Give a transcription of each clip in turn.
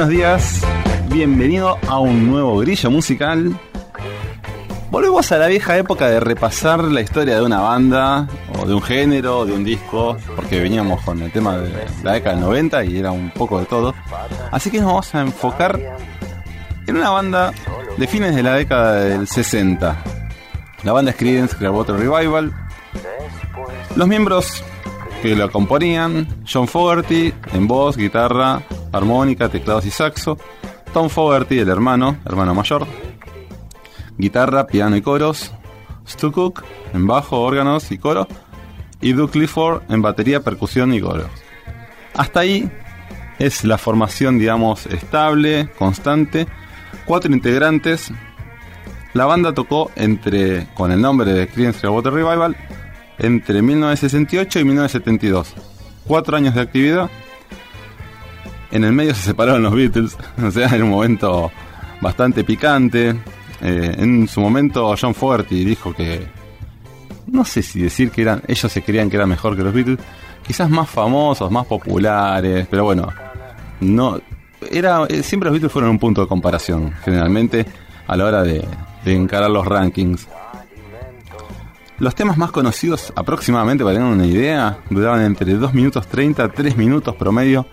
buenos días, bienvenido a un nuevo grillo musical. Volvemos a la vieja época de repasar la historia de una banda, o de un género, de un disco, porque veníamos con el tema de la década del 90 y era un poco de todo. Así que nos vamos a enfocar en una banda de fines de la década del 60. La banda es Creedence Clearwater Revival. Los miembros que lo componían, John Fogerty en voz, guitarra, armónica, teclados y saxo. Tom Fogerty, el hermano, hermano mayor, guitarra, piano y coros, Stu Cook en bajo, órganos y coro, y Duke Clifford en batería, percusión y coros. Hasta ahí es la formación, digamos, estable, constante. Cuatro integrantes. La banda tocó entre, con el nombre de Creedence Clearwater Revival, entre 1968 y 1972. Cuatro años de actividad. En el medio se separaron los Beatles, o sea, en un momento bastante picante. Eh, en su momento John Fogerty dijo que no sé si decir que eran ellos se creían que eran mejor que los Beatles, quizás más famosos, más populares, pero bueno, no era eh, siempre los Beatles fueron un punto de comparación generalmente a la hora de, de encarar los rankings. Los temas más conocidos aproximadamente para tener una idea duraban entre 2 minutos 30 a 3 minutos promedio,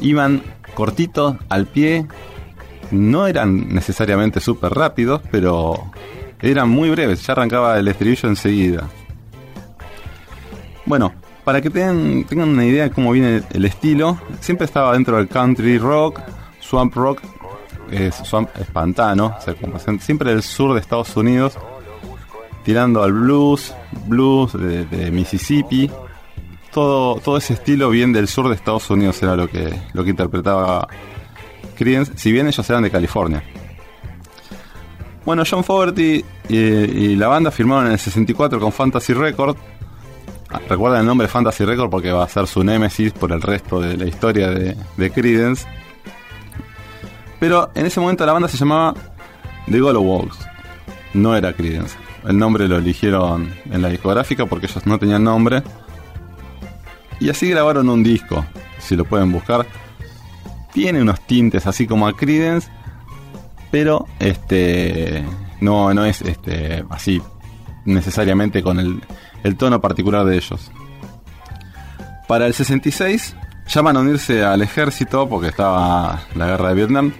iban cortitos al pie no eran necesariamente súper rápidos, pero eran muy breves, ya arrancaba el estribillo enseguida. Bueno, para que tengan, una idea de cómo viene el estilo, siempre estaba dentro del country rock, swamp rock, es, swamp es pantano, siempre del sur de Estados Unidos, tirando al blues, blues de Mississippi, todo, todo ese estilo bien del sur de Estados Unidos era lo que, lo que interpretaba Creedence, si bien ellos eran de California. Bueno, John Fogerty y, la banda firmaron en el 64 con Fantasy Record. Recuerden el nombre Fantasy Record porque va a ser su némesis por el resto de la historia de, de Creedence. Pero en ese momento la banda se llamaba The Walks. No era Creedence. El nombre lo eligieron en la discográfica porque ellos no tenían nombre. Y así grabaron un disco, si lo pueden buscar tiene unos tintes así como a Credence, pero este no, no es este así necesariamente con el, el tono particular de ellos. Para el 66 llaman a unirse al ejército porque estaba la guerra de Vietnam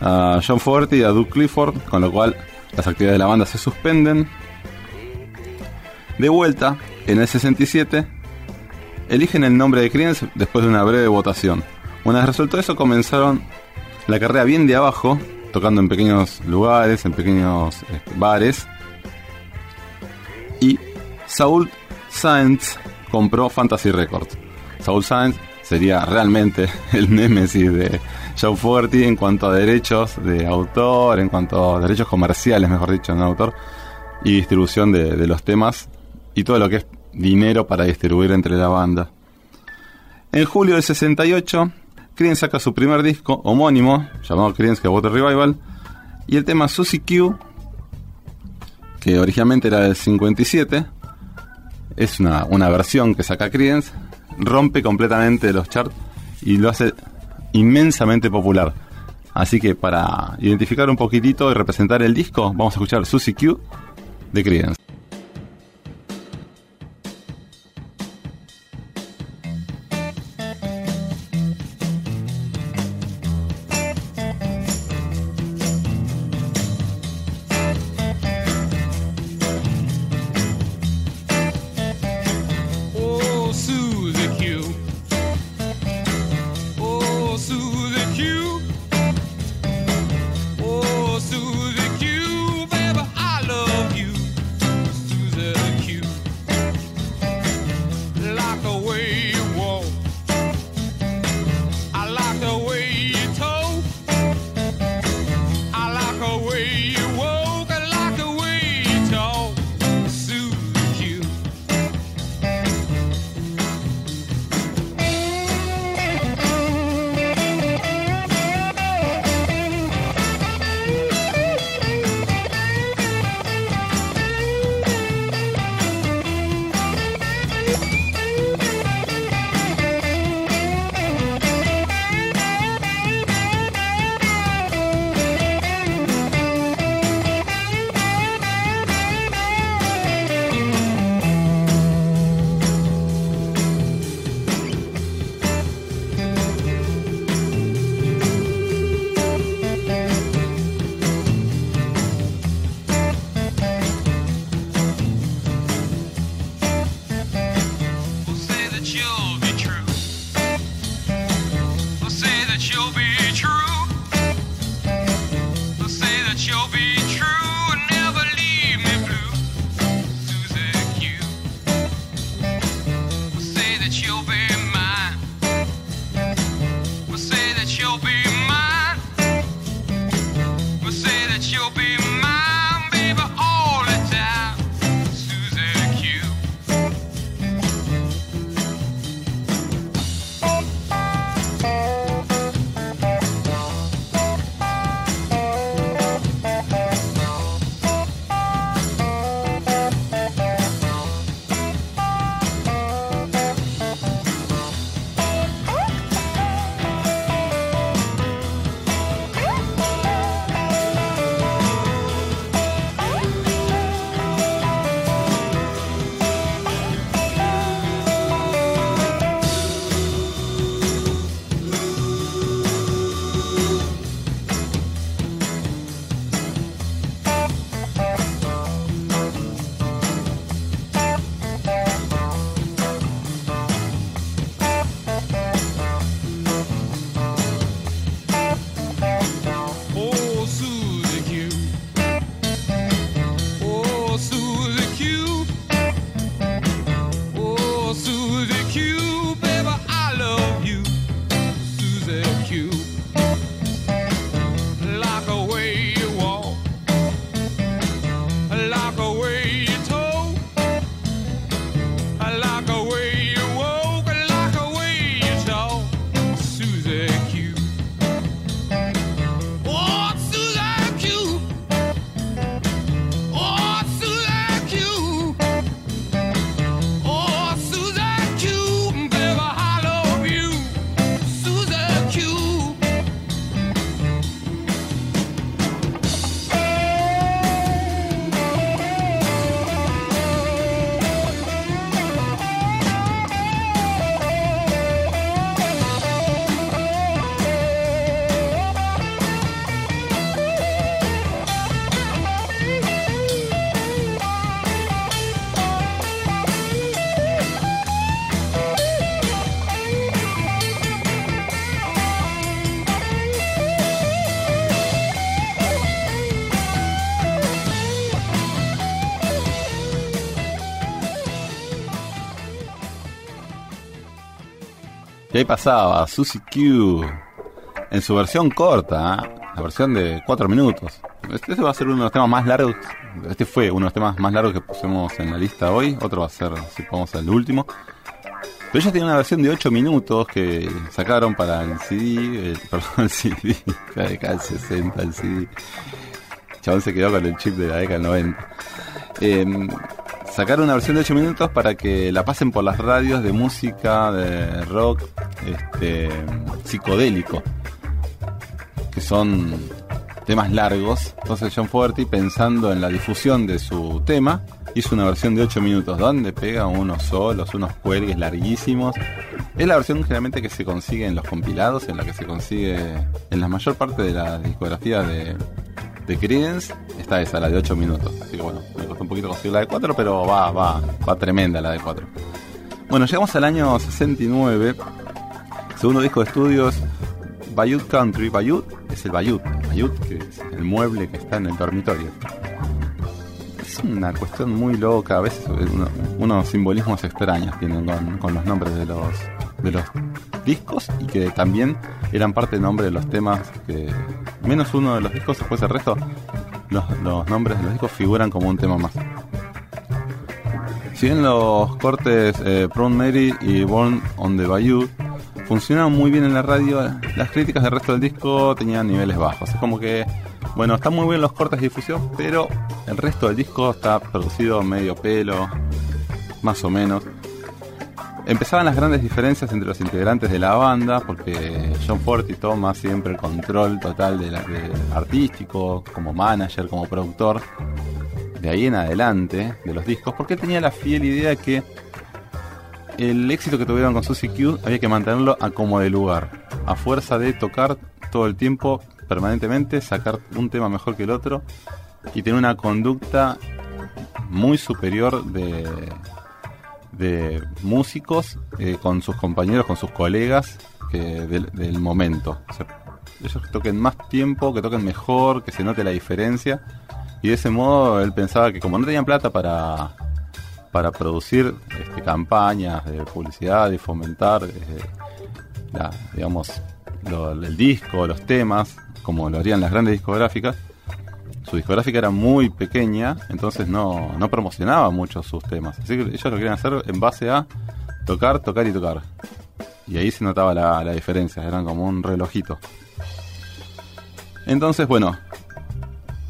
a John Fogerty y a Duke Clifford, con lo cual las actividades de la banda se suspenden. De vuelta, en el 67, eligen el nombre de Creedence después de una breve votación. Una vez resuelto eso, comenzaron la carrera bien de abajo, tocando en pequeños lugares, en pequeños este, bares. Y Saul Sainz compró Fantasy Records. Saul Sainz sería realmente el némesis de Joe Fogerty en cuanto a derechos de autor, en cuanto a derechos comerciales, mejor dicho, de autor, y distribución de, de los temas y todo lo que es dinero para distribuir entre la banda. En julio del 68 Creedence saca su primer disco homónimo, llamado Creedence Water Revival, y el tema Susie Q, que originalmente era del 57, es una, una versión que saca Creedence, rompe completamente los charts y lo hace inmensamente popular. Así que para identificar un poquitito y representar el disco, vamos a escuchar Susie Q de Creedence. Y ahí pasaba Susie Q en su versión corta, ¿eh? la versión de 4 minutos. Este va a ser uno de los temas más largos. Este fue uno de los temas más largos que pusimos en la lista hoy. Otro va a ser, si podemos, el último. Pero ellos tienen una versión de 8 minutos que sacaron para el CD, el, perdón, el CD, la década del 60, el CD. chabón se quedó con el chip de la década del 90. Eh, sacaron una versión de 8 minutos para que la pasen por las radios de música, de rock, este, psicodélico, que son temas largos. Entonces John Fogerty, pensando en la difusión de su tema, hizo una versión de 8 minutos, donde pega unos solos, unos cuelgues larguísimos. Es la versión generalmente que se consigue en los compilados, en la que se consigue en la mayor parte de la discografía de, de Creedence está esa, la de 8 minutos. Así que bueno, me costó un poquito conseguir la de 4, pero va, va, va tremenda la de 4. Bueno, llegamos al año 69. Segundo disco de estudios, Bayut Country. Bayut es el Bayut, Bayut que es el mueble que está en el dormitorio. Es una cuestión muy loca, a veces unos simbolismos extraños tienen con, con los nombres de los, de los discos y que también eran parte del nombre de los temas que menos uno de los discos después el resto los, los nombres de los discos figuran como un tema más si bien los cortes eh, Mary y Born on the Bayou funcionaban muy bien en la radio, las críticas del resto del disco tenían niveles bajos. Es como que, bueno, están muy bien los cortes de difusión, pero el resto del disco está producido medio pelo, más o menos. Empezaban las grandes diferencias entre los integrantes de la banda, porque John Forti toma siempre el control total de la, artístico, como manager, como productor, de ahí en adelante, de los discos, porque tenía la fiel idea de que el éxito que tuvieron con Susie Q había que mantenerlo a como de lugar, a fuerza de tocar todo el tiempo, permanentemente, sacar un tema mejor que el otro y tener una conducta muy superior de de músicos eh, con sus compañeros, con sus colegas del, momento. ellos que toquen más tiempo, que toquen mejor, que se note la diferencia. Y de ese modo él pensaba que como no tenían plata para, para producir este, campañas de publicidad y fomentar, eh, digamos, el disco, los temas, como lo harían las grandes discográficas, su discográfica era muy pequeña, entonces no, no promocionaba mucho sus temas. Así que ellos lo querían hacer en base a tocar, tocar y tocar. Y ahí se notaba la, diferencia, eran como un relojito. Entonces, bueno,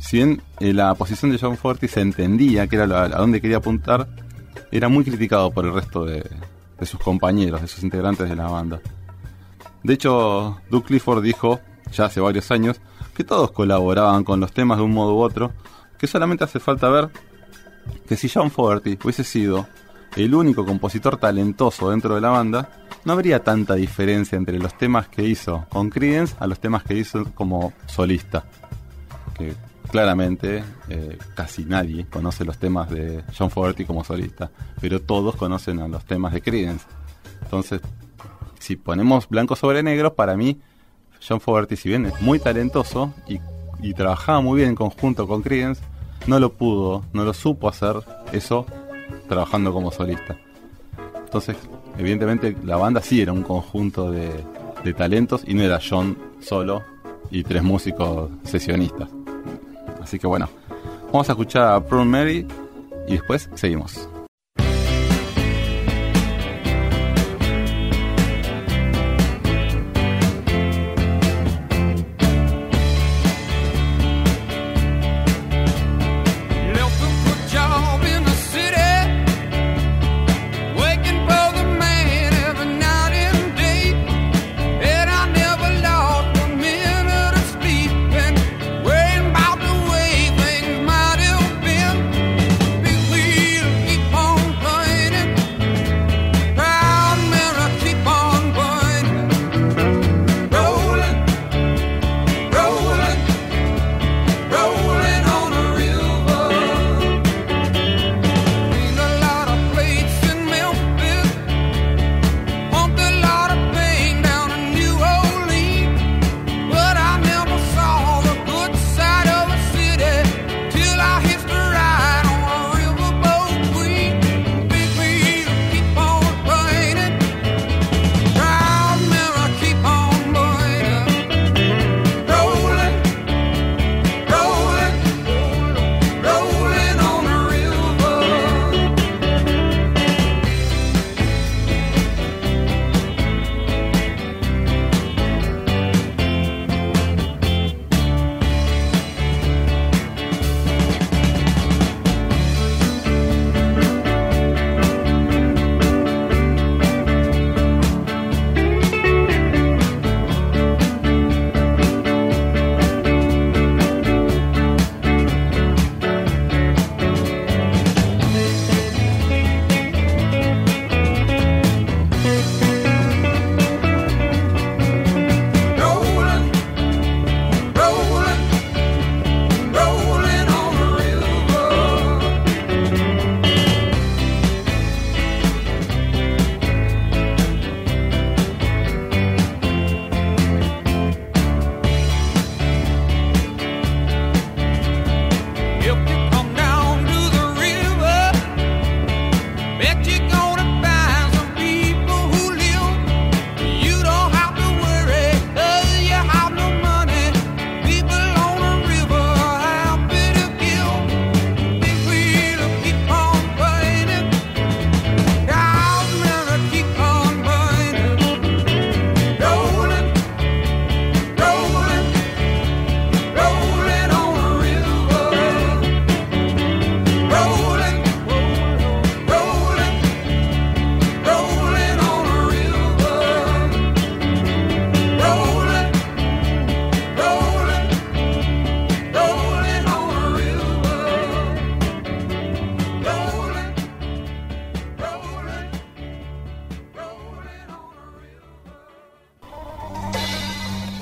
si bien eh, la posición de John Forti se entendía que era a dónde quería apuntar, era muy criticado por el resto de, de, sus compañeros, de sus integrantes de la banda. De hecho, Doug Clifford dijo, ya hace varios años, que todos colaboraban con los temas de un modo u otro, que solamente hace falta ver que si John Fogerty hubiese sido el único compositor talentoso dentro de la banda, no habría tanta diferencia entre los temas que hizo con Creedence a los temas que hizo como solista. Que claramente eh, casi nadie conoce los temas de John Fogerty como solista, pero todos conocen a los temas de Creedence. Entonces, si ponemos blanco sobre negro, para mí John Fogerty, si bien es muy talentoso y, trabajaba muy bien en conjunto con Creedence, no lo pudo, no lo supo hacer eso trabajando como solista. Entonces, evidentemente, la banda sí era un conjunto de, de talentos y no era John solo y tres músicos sesionistas. Así que bueno, vamos a escuchar a Prune Mary y después seguimos.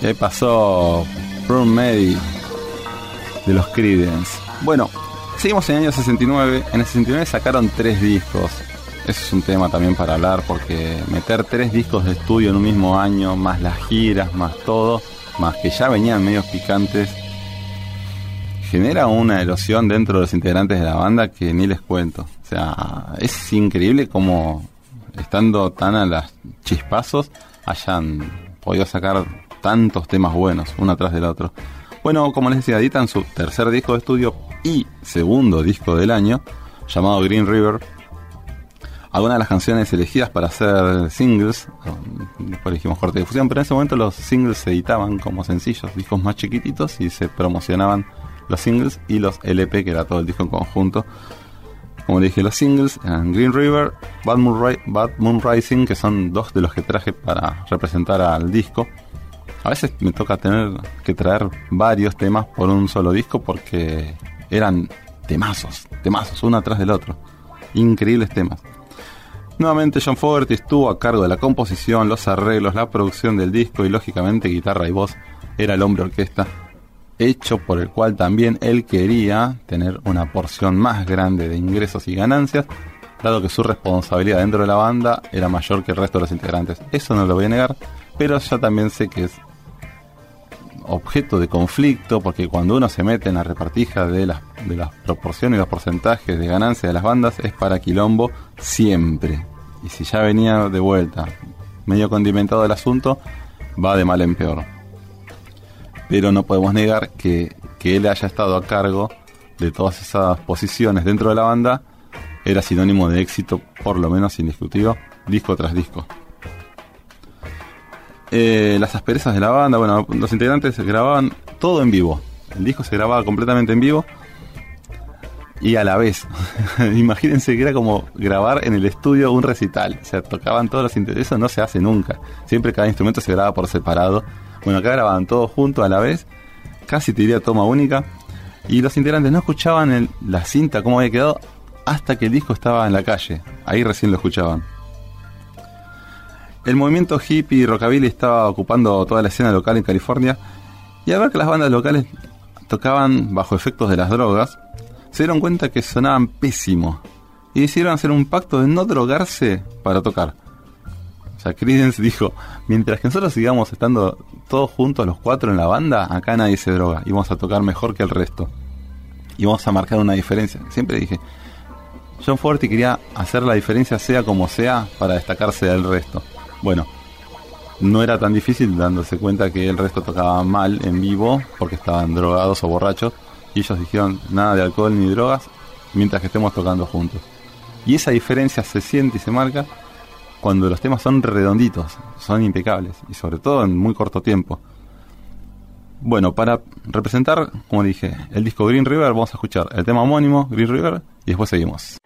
¿Qué pasó? Mary de los Creedence. Bueno, seguimos en el año 69. En el 69 sacaron tres discos. Ese es un tema también para hablar porque meter tres discos de estudio en un mismo año, más las giras, más todo, más que ya venían medios picantes, genera una erosión dentro de los integrantes de la banda que ni les cuento. O sea, es increíble como estando tan a las chispazos hayan podido sacar tantos temas buenos, uno atrás del otro. Bueno, como les decía, editan su tercer disco de estudio y segundo disco del año, llamado Green River. Algunas de las canciones elegidas para hacer singles, después dijimos corte de difusión, pero en ese momento los singles se editaban como sencillos, discos más chiquititos y se promocionaban los singles y los LP, que era todo el disco en conjunto. Como le dije, los singles eran Green River, Bad Moon, Rising, que son dos de los que traje para representar al disco. A veces me toca tener que traer varios temas por un solo disco porque eran temazos, temazos, uno atrás del otro. Increíbles temas. Nuevamente John Fogerty estuvo a cargo de la composición, los arreglos, la producción del disco y lógicamente guitarra y voz. Era el hombre orquesta, hecho por el cual también él quería tener una porción más grande de ingresos y ganancias, dado que su responsabilidad dentro de la banda era mayor que el resto de los integrantes. Eso no lo voy a negar, pero ya también sé que es objeto de conflicto, porque cuando uno se mete en la repartija de las, de las proporciones y los porcentajes de ganancia de las bandas, es para quilombo siempre. Y si ya venía de vuelta medio condimentado el asunto, va de mal en peor. Pero no podemos negar que, que él haya estado a cargo de todas esas posiciones dentro de la banda era sinónimo de éxito, por lo menos indiscutido, disco tras disco. Eh, las asperezas de la banda, bueno, los integrantes grababan todo en vivo. El disco se grababa completamente en vivo y a la vez. Imagínense que era como grabar en el estudio un recital. O sea, tocaban todos los integrantes. Eso no se hace nunca. Siempre cada instrumento se graba por separado. Bueno, acá grababan todos juntos a la vez. Casi te diría toma única. Y los integrantes no escuchaban la cinta, cómo había quedado, hasta que el disco estaba en la calle. Ahí recién lo escuchaban. El movimiento hippie y rockabilly estaba ocupando toda la escena local en California y al ver que las bandas locales tocaban bajo efectos de las drogas, se dieron cuenta que sonaban pésimo y decidieron hacer un pacto de no drogarse para tocar. O sea, Creedence dijo, mientras que nosotros sigamos estando todos juntos los cuatro en la banda, acá nadie se droga y vamos a tocar mejor que el resto. Y vamos a marcar una diferencia. Siempre dije, John Forti quería hacer la diferencia sea como sea para destacarse del resto. Bueno, no era tan difícil dándose cuenta que el resto tocaba mal en vivo porque estaban drogados o borrachos y ellos dijeron nada de alcohol ni drogas mientras que estemos tocando juntos. Y esa diferencia se siente y se marca cuando los temas son redonditos, son impecables y sobre todo en muy corto tiempo. Bueno, para representar, como dije, el disco Green River, vamos a escuchar el tema homónimo, Green River, y después seguimos.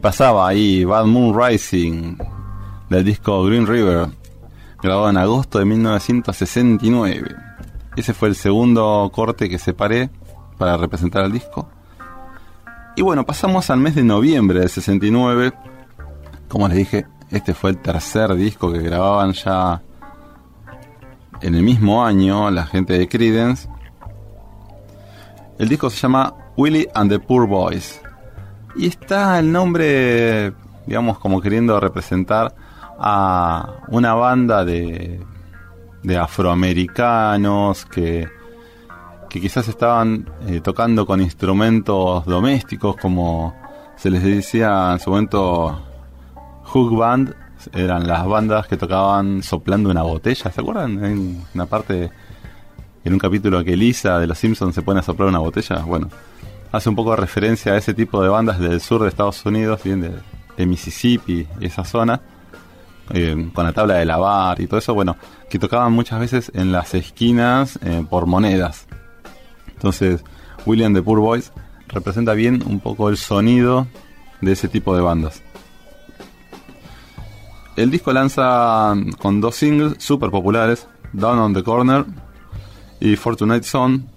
Pasaba ahí Bad Moon Rising del disco Green River, grabado en agosto de 1969. Ese fue el segundo corte que separé para representar el disco. Y bueno, pasamos al mes de noviembre del 69. Como les dije, este fue el tercer disco que grababan ya en el mismo año la gente de Credence. El disco se llama Willie and the Poor Boys. Y está el nombre, digamos, como queriendo representar a una banda de, de afroamericanos que, que quizás estaban eh, tocando con instrumentos domésticos, como se les decía en su momento Hook Band, eran las bandas que tocaban soplando una botella, ¿se acuerdan? En una parte, en un capítulo que Lisa de Los Simpsons se pone a soplar una botella, bueno, hace un poco de referencia a ese tipo de bandas del sur de Estados Unidos, bien de, Mississippi y esa zona, eh, con la tabla de lavar y todo eso, bueno, que tocaban muchas veces en las esquinas eh, por monedas. Entonces, William the Poor Boys representa bien un poco el sonido de ese tipo de bandas. El disco lanza con dos singles super populares, Down on the Corner y Fortunate Son,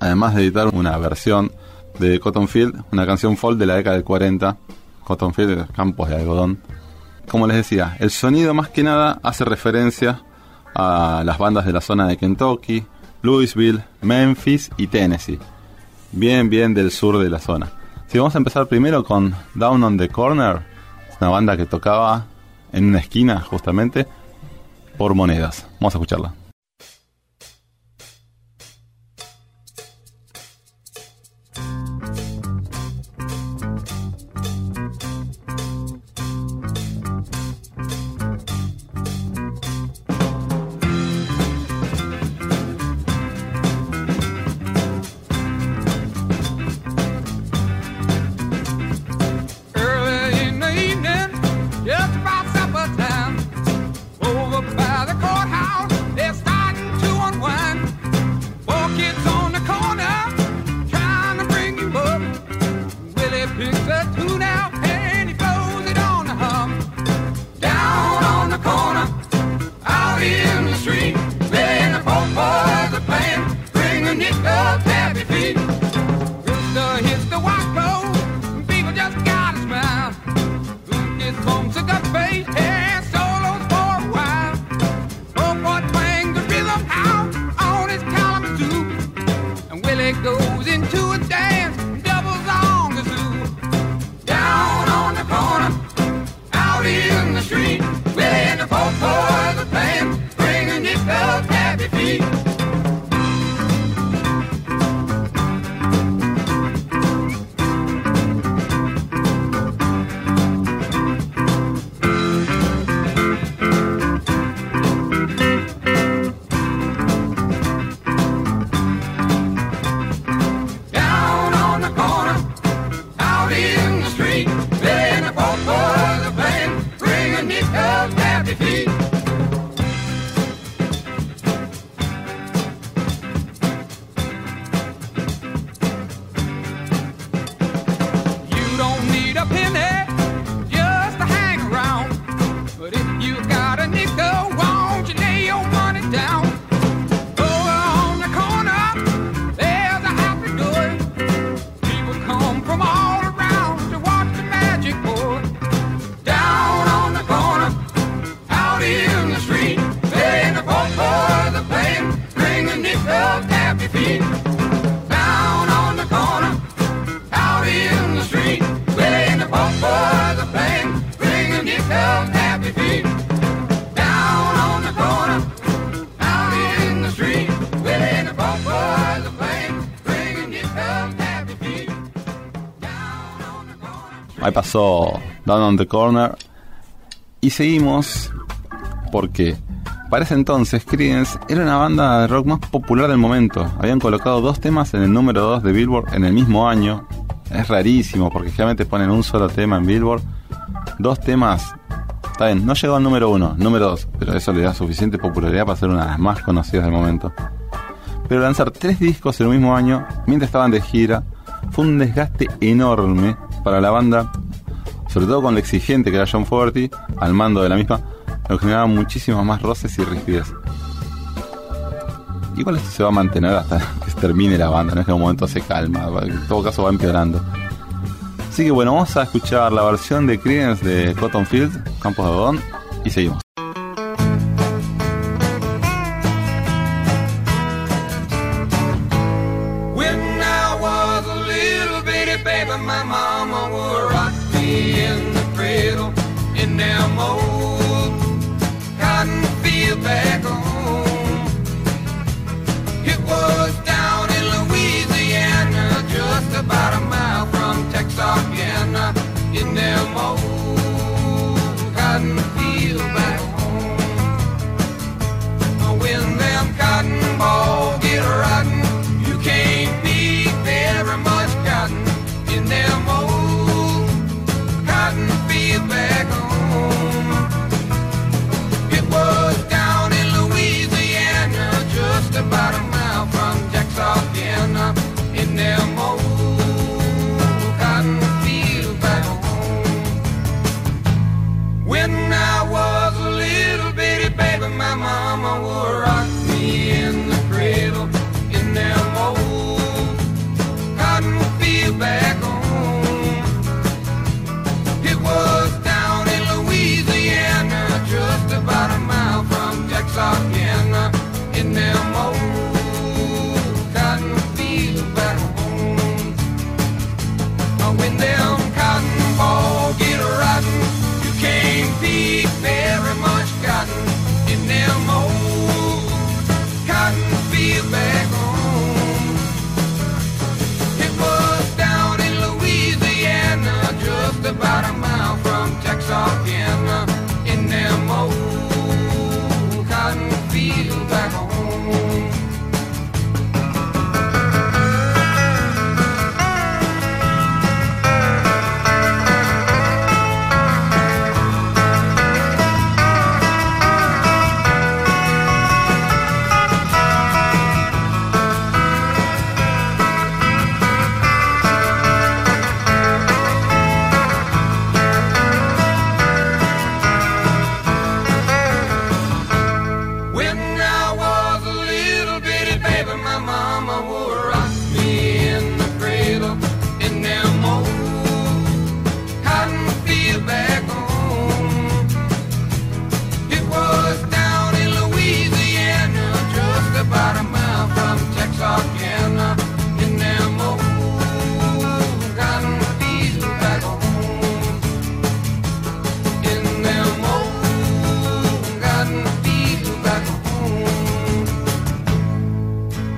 además de editar una versión de Cotton Field, una canción folk de la década del 40, Cotton Field, campos de algodón. Como les decía, el sonido más que nada hace referencia a las bandas de la zona de Kentucky, Louisville, Memphis y Tennessee, bien bien del sur de la zona. Si vamos a empezar primero con Down on the Corner, una banda que tocaba en una esquina justamente por monedas. Vamos a escucharla. Ahí pasó Down on the Corner. Y seguimos porque para ese entonces Creedence era una banda de rock más popular del momento. Habían colocado dos temas en el número 2 de Billboard en el mismo año. Es rarísimo porque generalmente ponen un solo tema en Billboard. Dos temas. Está bien, no llegó al número 1, número 2, pero eso le da suficiente popularidad para ser una de las más conocidas del momento. Pero lanzar tres discos en el mismo año, mientras estaban de gira, fue un desgaste enorme para la banda, sobre todo con lo exigente que era John Fogerty, al mando de la misma, lo generaba muchísimos más roces y rigidez. Igual esto se va a mantener hasta que termine la banda, no es que en un momento se calma, en todo caso va empeorando. Así que bueno, vamos a escuchar la versión de Creedence de Cotton Field, Campos de Algodón, y seguimos.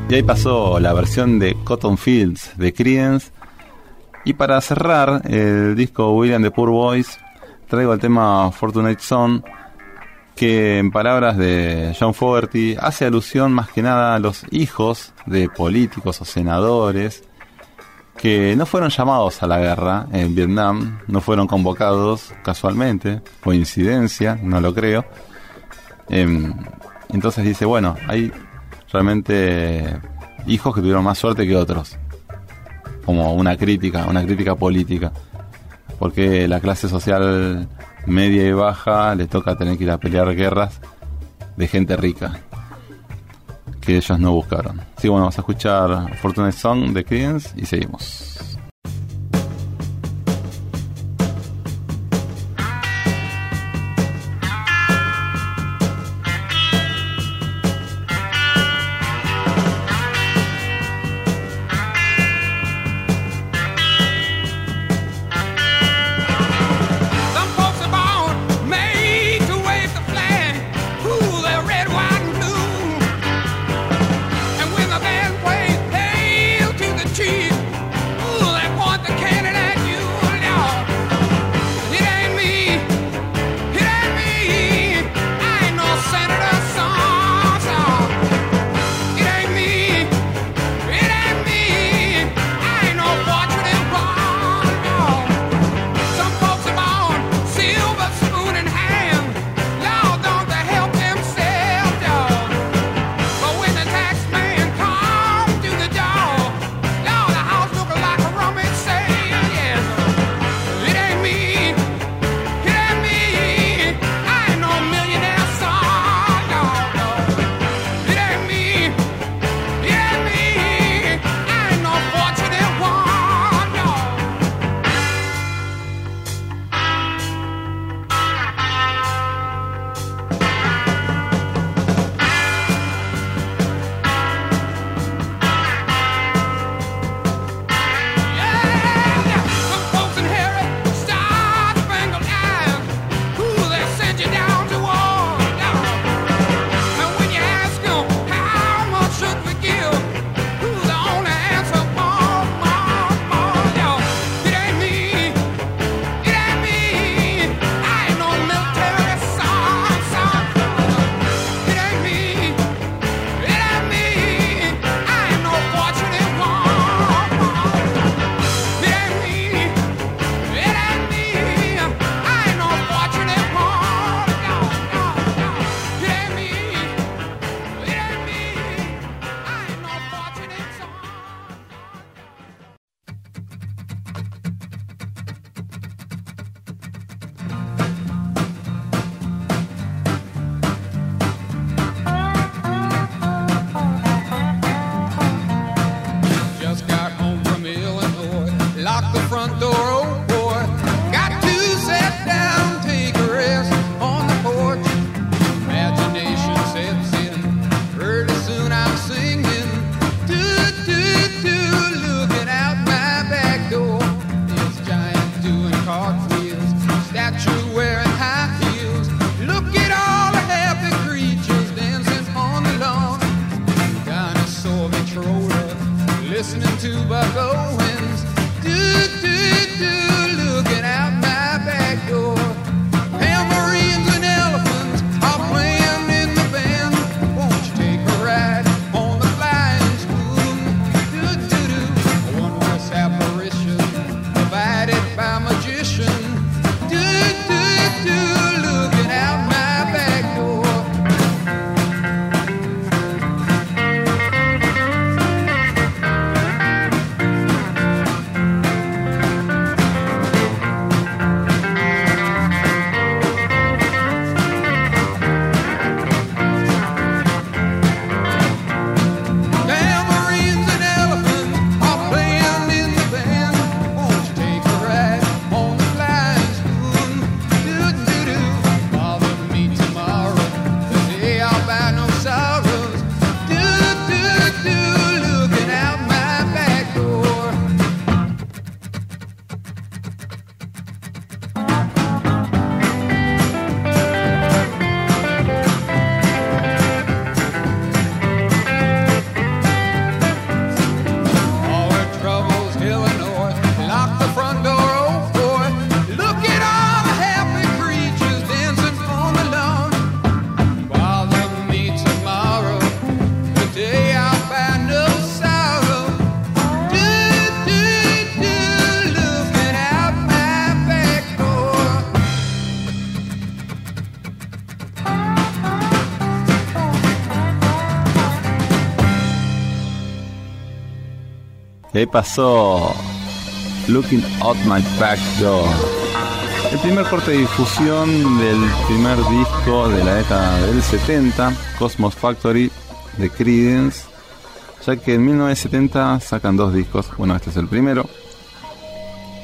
Y ahí pasó la versión de Cotton Fields de Creedence. Y para cerrar el disco William the Poor Boys, traigo el tema Fortunate Son, que en palabras de John Fogerty hace alusión más que nada a los hijos de políticos o senadores que no fueron llamados a la guerra en Vietnam, no fueron convocados casualmente, coincidencia, no lo creo. Em, entonces dice, bueno, hay realmente hijos que tuvieron más suerte que otros. Como una crítica, una crítica política. Porque la clase social media y baja le toca tener que ir a pelear guerras de gente rica. Que ellos no buscaron. Sí, bueno, vamos a escuchar Fortune Song de Creedence y seguimos. Pasó Looking Out My Back Door. El primer corte de difusión del primer disco de la década del 70, Cosmos Factory de Creedence, ya que en 1970 sacan dos discos, bueno este es el primero,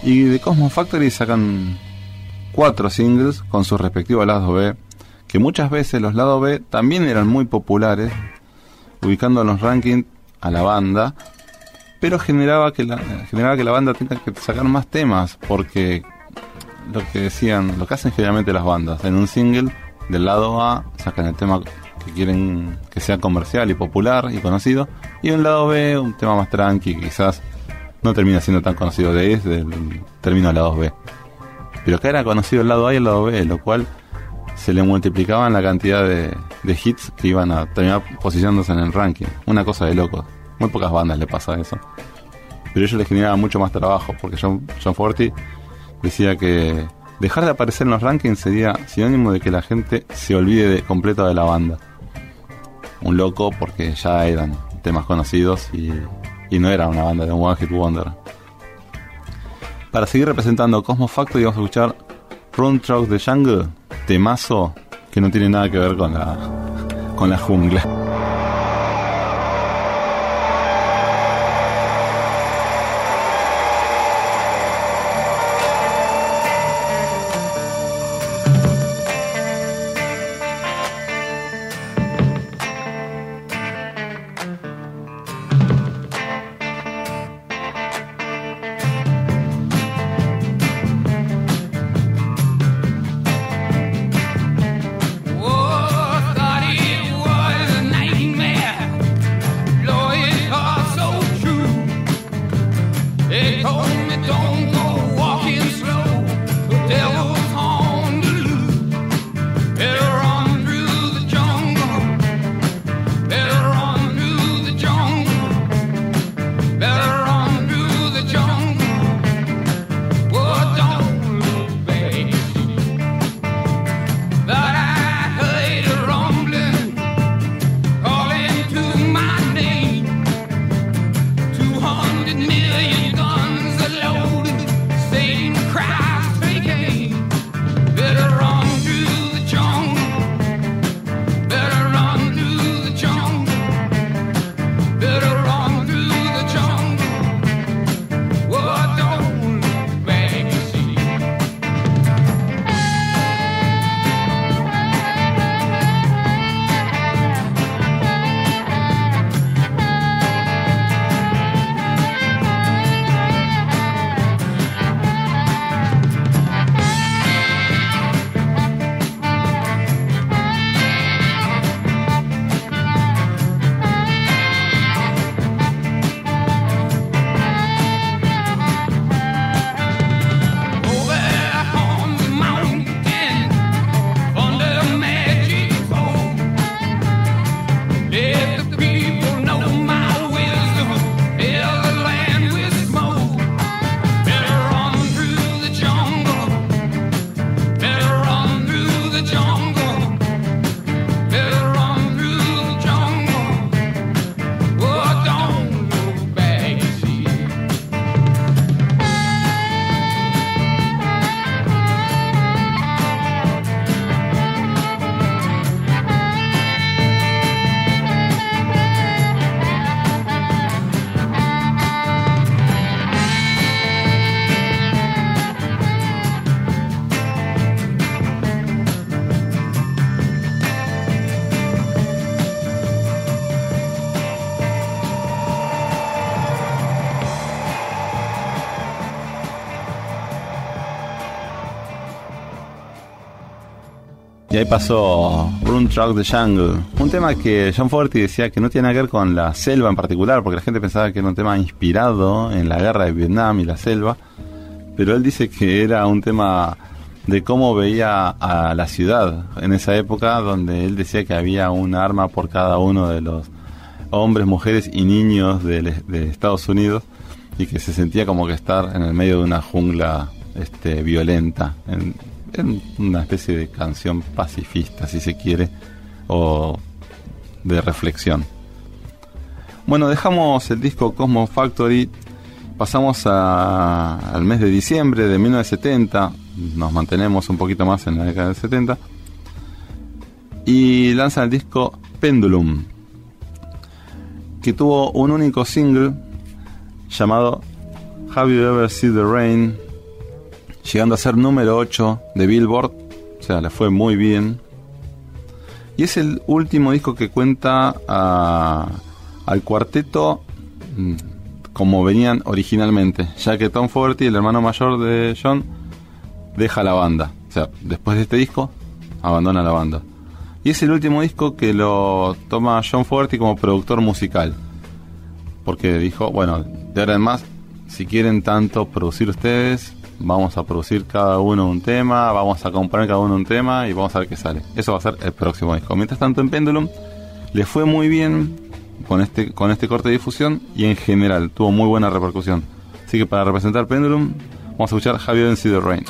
y de Cosmos Factory sacan cuatro singles con sus respectivos lados B, que muchas veces los lados B también eran muy populares, ubicando en los rankings a la banda, pero generaba que la, generaba que la banda tenga que sacar más temas, porque lo que decían, lo que hacen generalmente las bandas, en un single del lado A sacan el tema que quieren que sea comercial y popular y conocido, y un lado B, un tema más tranqui, quizás no termina siendo tan conocido de ahí, desde el lado B. Pero acá era conocido el lado A y el lado B, lo cual se le multiplicaban la cantidad de, de hits que iban a terminar posicionándose en el ranking. Una cosa de locos. Muy pocas bandas le pasa eso. Pero ellos les generaba mucho más trabajo, porque John, John Forti decía que dejar de aparecer en los rankings sería sinónimo de que la gente se olvide de, completo de la banda. Un loco porque ya eran temas conocidos y, y no era una banda de un One Hit Wonder. Para seguir representando Cosmo Factory vamos a escuchar Run Truck the Jungle, temazo que no tiene nada que ver con la, con la jungla. Ahí pasó Run Truck the Jungle. Un tema que John Forti decía que no tiene que ver con la selva en particular, porque la gente pensaba que era un tema inspirado en la guerra de Vietnam y la selva. Pero él dice que era un tema de cómo veía a la ciudad en esa época, donde él decía que había un arma por cada uno de los hombres, mujeres y niños de, Estados Unidos y que se sentía como que estar en el medio de una jungla este, violenta. En, una especie de canción pacifista, si se quiere, o de reflexión. Bueno, dejamos el disco Cosmo Factory pasamos al mes de diciembre de 1970, nos mantenemos un poquito más en la década del 70, y lanzan el disco Pendulum, que tuvo un único single llamado Have You Ever Seen the Rain, llegando a ser número 8 de Billboard, o sea, le fue muy bien. Y es el último disco que cuenta al cuarteto mm, como venían originalmente, ya que Tom Fogerty, el hermano mayor de John, deja la banda. O sea, después de este disco, abandona la banda. Y es el último disco que lo toma John Fogerty como productor musical. Porque dijo, bueno, de ahora en más, si quieren tanto producir ustedes, vamos a producir cada uno un tema, vamos a comprar cada uno un tema y vamos a ver qué sale. Eso va a ser el próximo disco. Mientras tanto en Pendulum le fue muy bien con este, con este corte de difusión y en general tuvo muy buena repercusión. Así que para representar Pendulum, vamos a escuchar Javier en See Rain.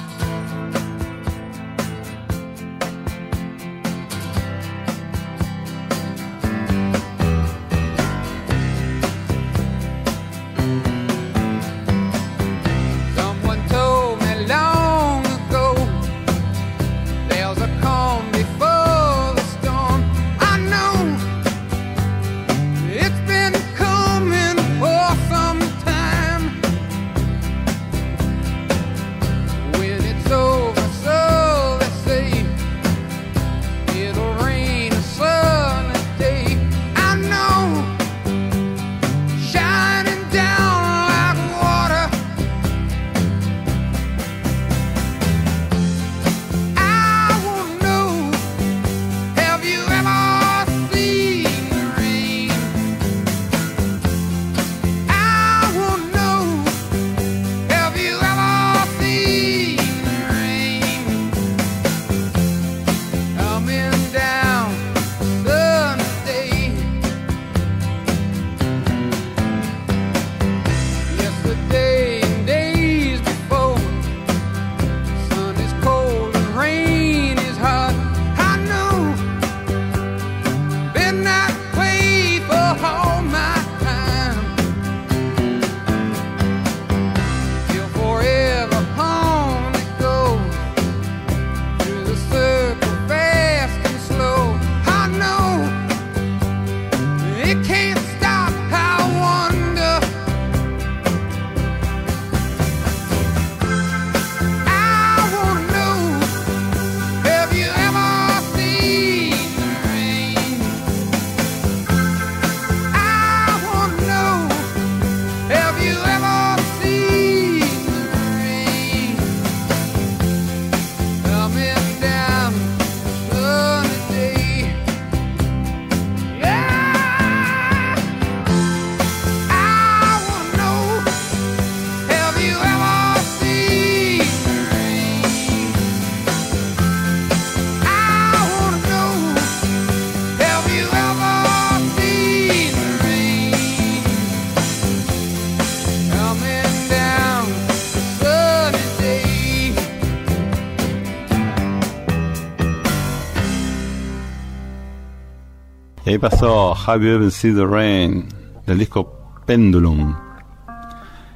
ahí pasó Have You Ever Seen the Rain del disco Pendulum.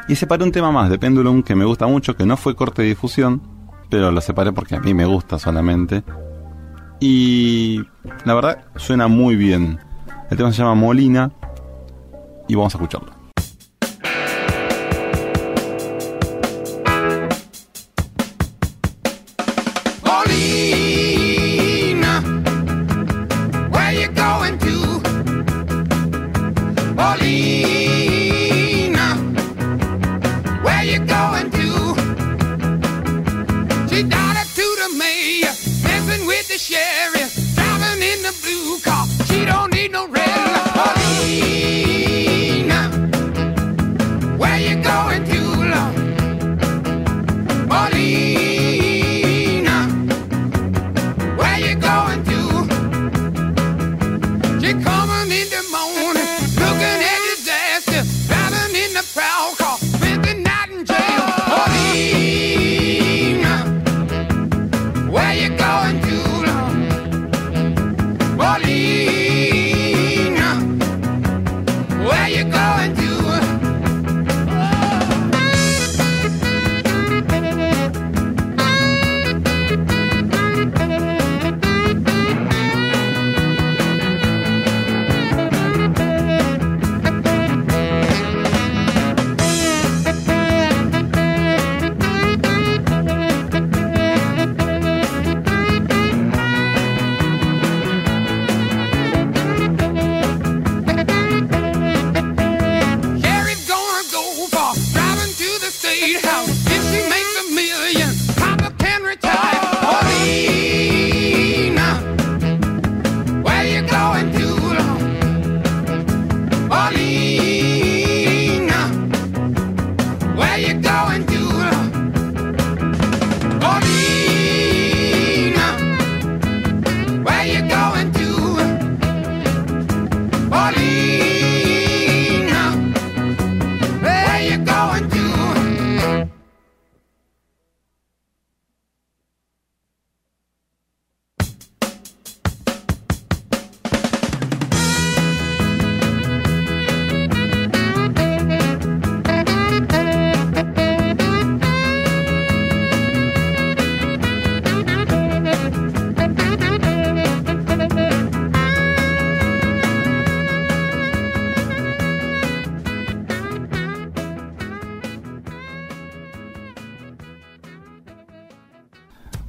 Y separé un tema más de Pendulum que me gusta mucho, que no fue corte de difusión, pero lo separé porque a mí me gusta solamente. Y la verdad suena muy bien. El tema se llama Molina y vamos a escucharlo.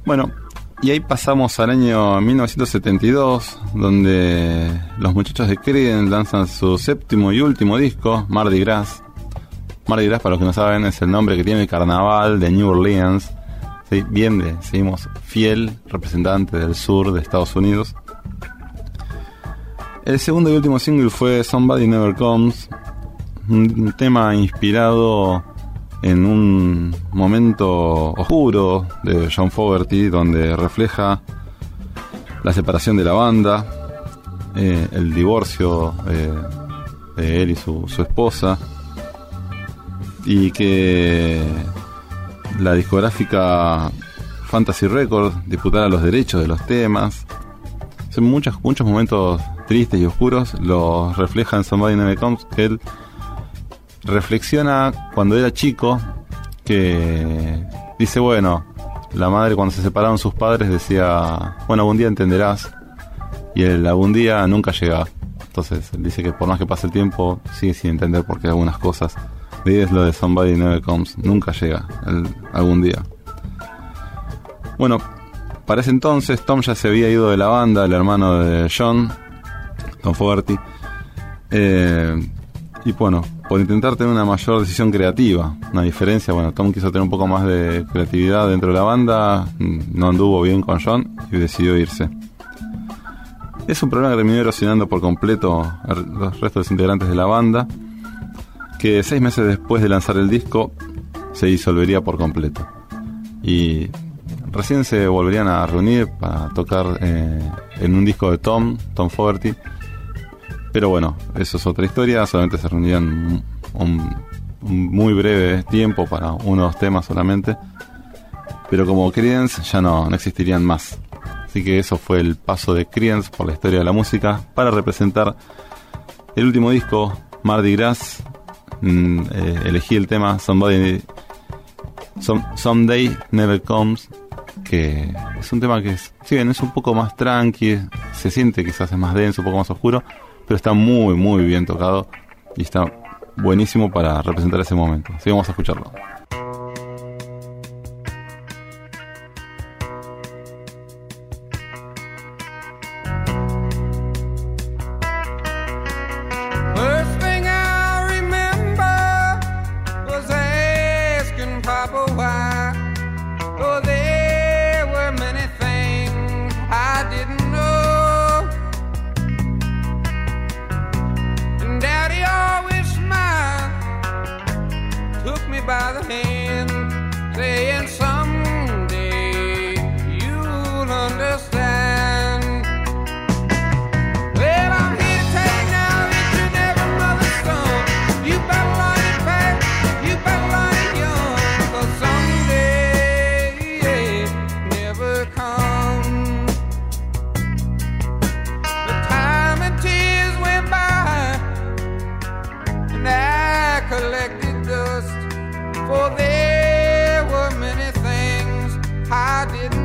Bueno, y ahí pasamos al año 1972, donde los muchachos de Creedence lanzan su séptimo y último disco, Mardi Gras. Mardi Gras, para los que no saben, es el nombre que tiene el carnaval de New Orleans. Bien, de, seguimos fiel representante del sur de Estados Unidos. El segundo y último single fue Somebody Never Comes, un tema inspirado en un momento oscuro de John Fogerty donde refleja la separación de la banda, eh, el divorcio eh, de él y su, su, esposa y que la discográfica Fantasy Records disputara los derechos de los temas. Son muchos, muchos momentos tristes y oscuros, los refleja en Somebody Never Comes, que él reflexiona cuando era chico que dice, bueno, la madre cuando se separaron sus padres decía, bueno, algún día entenderás y el algún día nunca llega. Entonces dice que por más que pase el tiempo sigue sin entender porque algunas cosas. De es lo de Somebody Never Comes, nunca llega algún día. Bueno, para ese entonces Tom ya se había ido de la banda, el hermano de John, Tom Fogerty. Eh, y bueno, por intentar tener una mayor decisión creativa, una diferencia, bueno, Tom quiso tener un poco más de creatividad dentro de la banda, no anduvo bien con John y decidió irse. Es un problema que terminó erosionando por completo los restos de los integrantes de la banda, que seis meses después de lanzar el disco se disolvería por completo. Y recién se volverían a reunir para tocar eh, en un disco de Tom, Tom Fogerty, pero bueno, eso es otra historia, solamente se reunían un, muy breve tiempo para uno o dos temas solamente. Pero como Creedence ya no, no existirían más. Así que eso fue el paso de Creedence por la historia de la música para representar el último disco, Mardi Gras. Mm, eh, elegí el tema Somebody, Someday Never Comes, que es un tema que, si bien es un poco más tranqui, se siente quizás es más denso, un poco más oscuro, pero está muy, muy bien tocado y está buenísimo para representar ese momento. Así vamos a escucharlo. I didn't.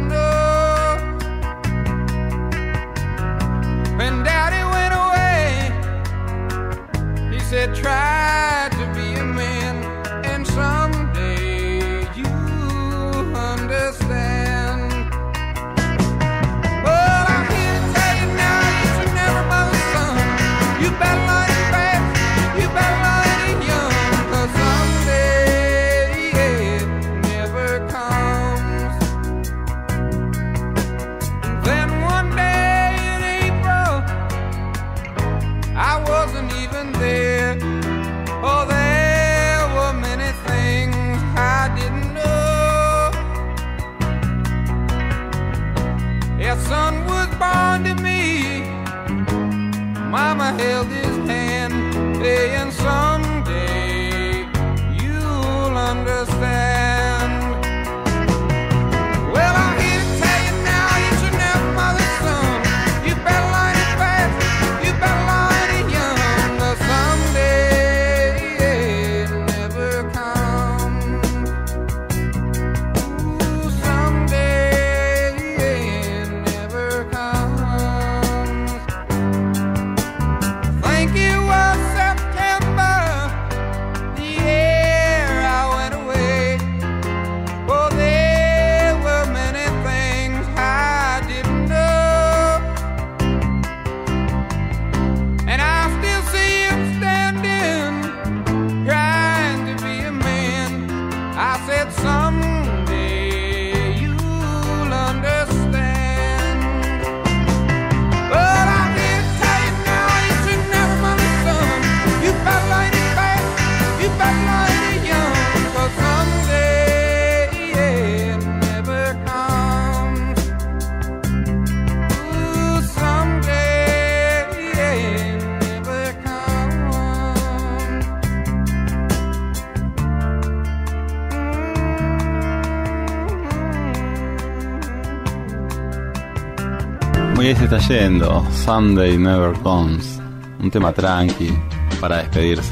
Está yendo. Sunday Never Comes. Un tema tranqui para despedirse.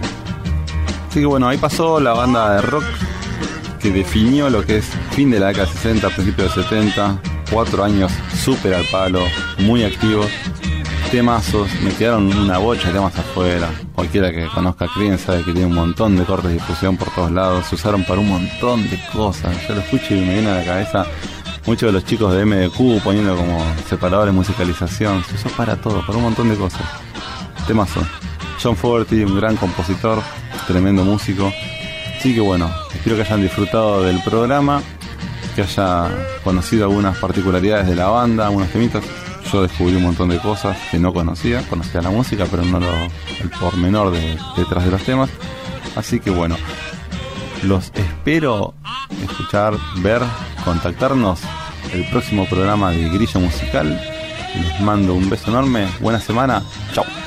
Así que bueno, ahí pasó la banda de rock que definió lo que es fin de la década 60, principio de 70. Cuatro años súper al palo, muy activos. Temazos, me quedaron una bocha de temas afuera. Cualquiera que conozca Cream sabe que tiene un montón de cortes de difusión por todos lados. Se usaron para un montón de cosas. Yo lo escucho y me viene a la cabeza muchos de los chicos de MDQ poniendo como separadores musicalización. Se usó para todo, para un montón de cosas. Temazo. John Fogerty, un gran compositor, tremendo músico. Así que bueno, espero que hayan disfrutado del programa, que haya conocido algunas particularidades de la banda, algunos temitas. Yo descubrí un montón de cosas que no conocía, conocía la música, pero no lo, el pormenor de, detrás de los temas. Así que bueno, los espero escuchar, ver, contactarnos el próximo programa de Grillo Musical. Les mando un beso enorme, buena semana, chao.